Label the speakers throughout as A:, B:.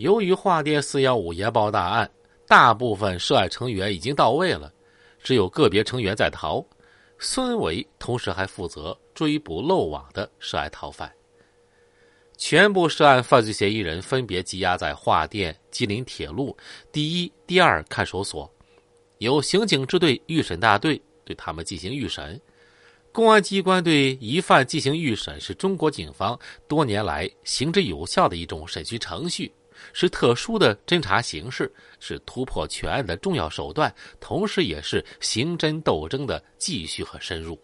A: 由于化电四幺五研报大案，大部分涉案成员已经到位了，只有个别成员在逃。孙伟同时还负责追捕漏网的涉案逃犯。全部涉案犯罪嫌疑人分别羁押在桦甸吉林铁路第一、第二看守所，由刑警支队预审大队对他们进行预审。公安机关对疑犯进行预审，是中国警方多年来行之有效的一种审讯程序，是特殊的侦查形式，是突破全案的重要手段，同时也是刑侦斗争的继续和深入。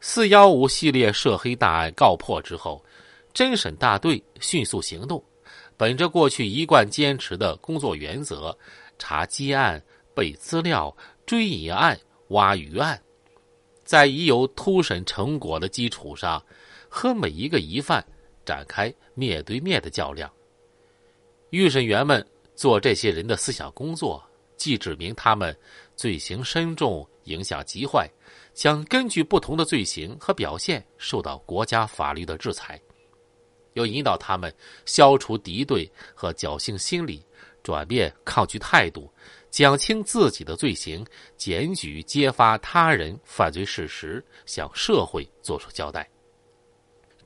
A: 四幺五系列涉黑大案告破之后。侦审大队迅速行动，本着过去一贯坚持的工作原则，查积案、备资料、追疑案、挖余案，在已有突审成果的基础上，和每一个疑犯展开面对面的较量。预审员们做这些人的思想工作，既指明他们罪行深重、影响极坏，将根据不同的罪行和表现受到国家法律的制裁。又引导他们消除敌对和侥幸心理，转变抗拒态度，讲清自己的罪行，检举揭发他人犯罪事实，向社会作出交代。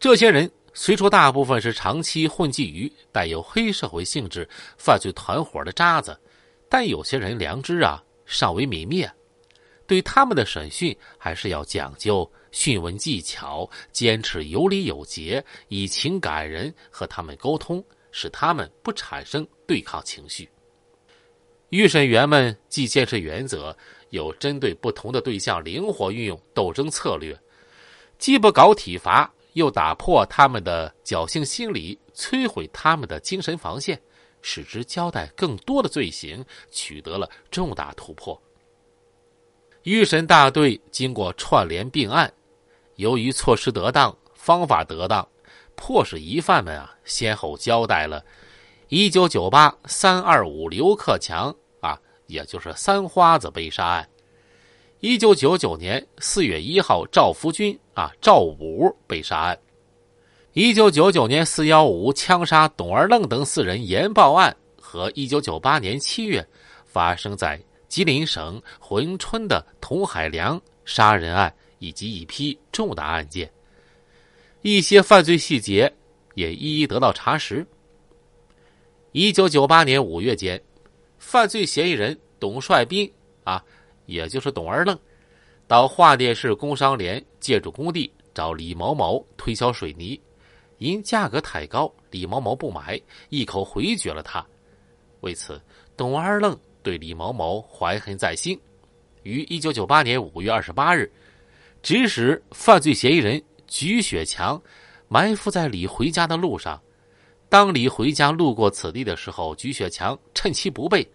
A: 这些人虽说大部分是长期混迹于带有黑社会性质犯罪团伙的渣子，但有些人良知啊尚未泯灭，对他们的审讯还是要讲究。讯问技巧，坚持有理有节，以情感人和他们沟通，使他们不产生对抗情绪。预审员们既坚持原则，又针对不同的对象灵活运用斗争策略，既不搞体罚，又打破他们的侥幸心理，摧毁他们的精神防线，使之交代更多的罪行，取得了重大突破。预审大队经过串联并案。由于措施得当、方法得当，迫使疑犯们啊先后交代了1998三二五刘克强啊，也就是三花子被杀案；1999年4月1号赵福军啊赵五被杀案；1999年415枪杀董二愣等四人研报案和1998年7月发生在吉林省珲春的童海良杀人案。以及一批重大案件，一些犯罪细节也一一得到查实。一九九八年五月间，犯罪嫌疑人董帅斌啊，也就是董二愣，到桦甸市工商联建筑工地找李某某推销水泥，因价格太高，李某某不买，一口回绝了他。为此，董二愣对李某某怀恨在心，于一九九八年五月二十八日。指使犯罪嫌疑人菊雪强埋伏在李回家的路上。当李回家路过此地的时候，菊雪强趁其不备，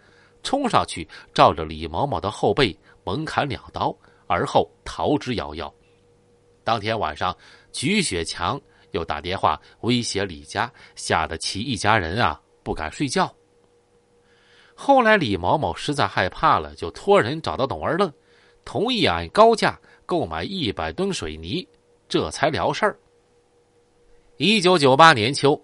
A: 冲上去照着李某某的后背猛砍两刀，而后逃之夭夭。当天晚上，菊雪强又打电话威胁李家，吓得其一家人啊不敢睡觉。后来李某某实在害怕了，就托人找到董二愣，同意按高价。购买一百吨水泥，这才了事儿。一九九八年秋，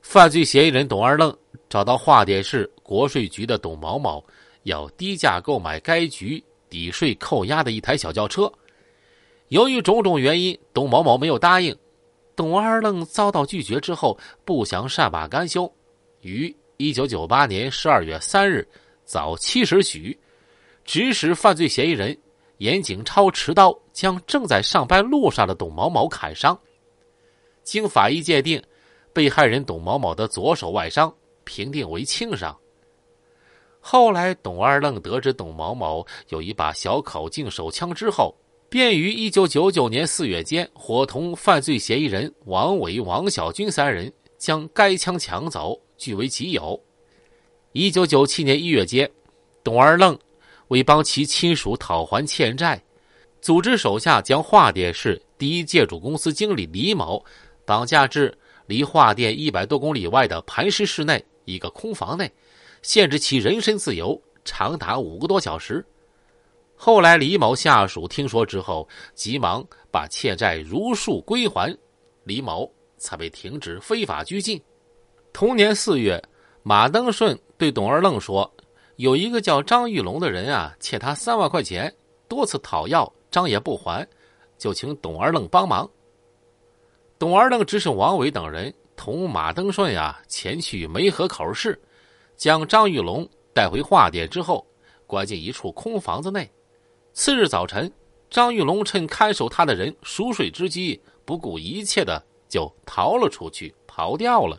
A: 犯罪嫌疑人董二愣找到华电市国税局的董某某，要低价购买该局抵税扣押的一台小轿车。由于种种原因，董某某没有答应。董二愣遭到拒绝之后，不想善罢甘休，于一九九八年十二月三日早七时许，指使犯罪嫌疑人。严景超持刀将正在上班路上的董某某砍伤。经法医鉴定，被害人董某某的左手外伤评定为轻伤。后来，董二愣得知董某某有一把小口径手枪之后，便于一九九九年四月间伙同犯罪嫌疑人王伟、王小军三人将该枪抢走，据为己有。一九九七年一月间，董二愣。为帮其亲属讨还欠债，组织手下将华电市第一建筑公司经理李某绑架至离华电一百多公里外的磐石市内一个空房内，限制其人身自由长达五个多小时。后来，李某下属听说之后，急忙把欠债如数归还，李某才被停止非法拘禁。同年四月，马登顺对董二愣说：“有一个叫张玉龙的人啊，欠他三万块钱，多次讨要，张也不还，就请董二愣帮忙。”董二愣指使王伟等人同马登顺呀前去梅河口市，将张玉龙带回画店之后，关进一处空房子内。次日早晨，张玉龙趁看守他的人熟睡之机，不顾一切的就逃了出去，跑掉了。